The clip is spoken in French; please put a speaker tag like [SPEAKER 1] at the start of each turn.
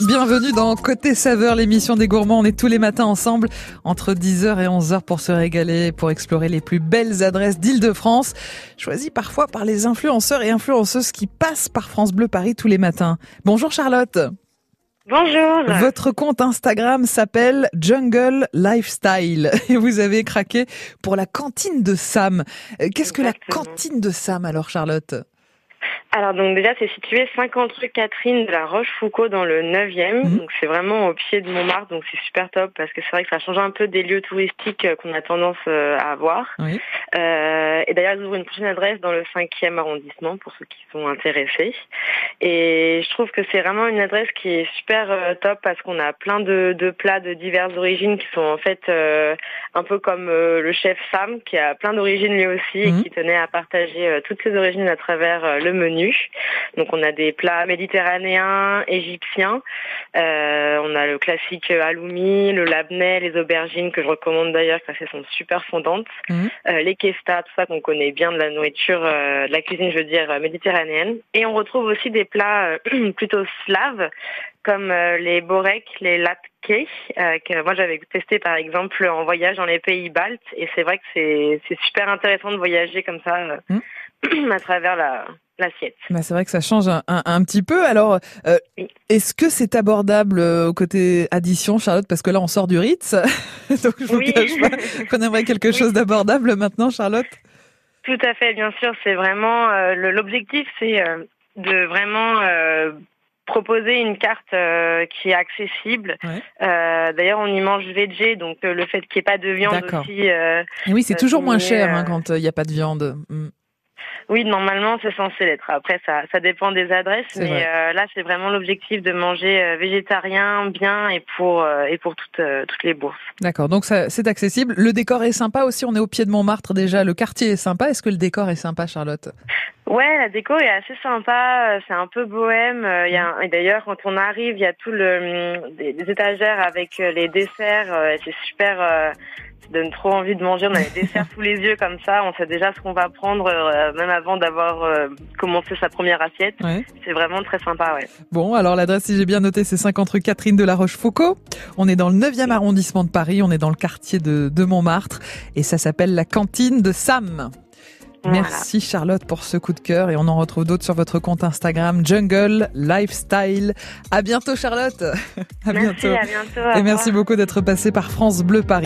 [SPEAKER 1] Bienvenue dans Côté Saveur, l'émission des gourmands. On est tous les matins ensemble entre 10h et 11h pour se régaler, pour explorer les plus belles adresses d'Île-de-France, choisies parfois par les influenceurs et influenceuses qui passent par France Bleu Paris tous les matins. Bonjour Charlotte.
[SPEAKER 2] Bonjour.
[SPEAKER 1] Votre compte Instagram s'appelle Jungle Lifestyle et vous avez craqué pour la cantine de Sam. Euh, Qu'est-ce que la cantine de Sam alors Charlotte?
[SPEAKER 2] Alors donc déjà c'est situé 50 rue Catherine de la Rochefoucauld dans le 9e.
[SPEAKER 1] Mhm.
[SPEAKER 2] Donc c'est vraiment au pied de Montmartre donc c'est super top parce que c'est vrai que ça change un peu des lieux touristiques euh, qu'on a tendance euh, à avoir.
[SPEAKER 1] Oui.
[SPEAKER 2] Euh, et d'ailleurs ils ouvrent une prochaine adresse dans le 5e arrondissement pour ceux qui sont intéressés. Et je trouve que c'est vraiment une adresse qui est super euh, top parce qu'on a plein de, de plats de diverses origines qui sont en fait euh, un peu comme euh, le chef Sam qui a plein d'origines lui aussi
[SPEAKER 1] Mhm.
[SPEAKER 2] et qui tenait à partager euh, toutes ses origines à travers le menu. Donc on a des plats méditerranéens, égyptiens, euh, on a le classique halloumi, le labneh, les aubergines que je recommande d'ailleurs car elles sont super fondantes,
[SPEAKER 1] Mhm.
[SPEAKER 2] euh, les kestas, tout ça qu'on connaît bien de la nourriture, euh, de la cuisine je veux dire méditerranéenne. Et on retrouve aussi des plats euh, plutôt slaves comme euh, les borek, les latkes, euh, que moi j'avais testé par exemple en voyage dans les pays baltes et c'est vrai que c'est c'est super intéressant de voyager comme ça euh, à travers la l'assiette.
[SPEAKER 1] Bah, c'est vrai que ça change un, un- un petit peu. Alors, euh,
[SPEAKER 2] Oui.
[SPEAKER 1] est-ce que c'est abordable euh, au côté addition, Charlotte? Parce que là, on sort du Ritz. Donc, je vous
[SPEAKER 2] Oui.
[SPEAKER 1] cache pas qu'on aimerait quelque chose d'abordable maintenant, Charlotte.
[SPEAKER 2] Tout à fait, bien sûr, c'est vraiment euh, le- l'objectif, c'est de vraiment euh, proposer une carte euh, qui est accessible.
[SPEAKER 1] Ouais.
[SPEAKER 2] Euh, D'ailleurs, on y mange végé, donc euh, le fait qu'il n'y ait pas de viande
[SPEAKER 1] D'accord.
[SPEAKER 2] aussi. euh,
[SPEAKER 1] oui, c'est toujours moins cher hein, quand il n'y a pas de viande. Mm.
[SPEAKER 2] Oui, normalement, c'est censé l'être. Après, ça, ça dépend des adresses, mais
[SPEAKER 1] vrai.
[SPEAKER 2] euh, là, c'est vraiment l'objectif de manger euh, végétarien, bien et pour euh, et pour toutes euh, toutes les bourses.
[SPEAKER 1] D'accord, donc ça, c'est accessible. Le décor est sympa aussi. On est au pied de Montmartre déjà. Le quartier est sympa. Est-ce que le décor est sympa, Charlotte?
[SPEAKER 2] Ouais, la déco est assez sympa, euh, c'est un peu bohème. il y a et d'ailleurs, quand on arrive, il y a tout le hum, des, étagères avec les desserts. c'est super, euh, ça donne trop envie de manger. On a les desserts sous les yeux comme ça. On sait déjà ce qu'on va prendre, euh, même avant d'avoir euh, commencé sa première assiette.
[SPEAKER 1] Ouais.
[SPEAKER 2] C'est vraiment très sympa, ouais.
[SPEAKER 1] Bon, alors l'adresse, si j'ai bien noté, c'est 50 rue Catherine de la Rochefoucauld. On est dans le 9e arrondissement de Paris. On est dans le quartier de, de Montmartre. Et ça s'appelle la cantine de Sam. Merci Charlotte pour ce coup de cœur et on en retrouve d'autres sur votre compte Instagram Jungle Lifestyle. À bientôt Charlotte. à
[SPEAKER 2] Merci,
[SPEAKER 1] bientôt.
[SPEAKER 2] à bientôt.
[SPEAKER 1] Et merci beaucoup d'être passé par France Bleu Paris.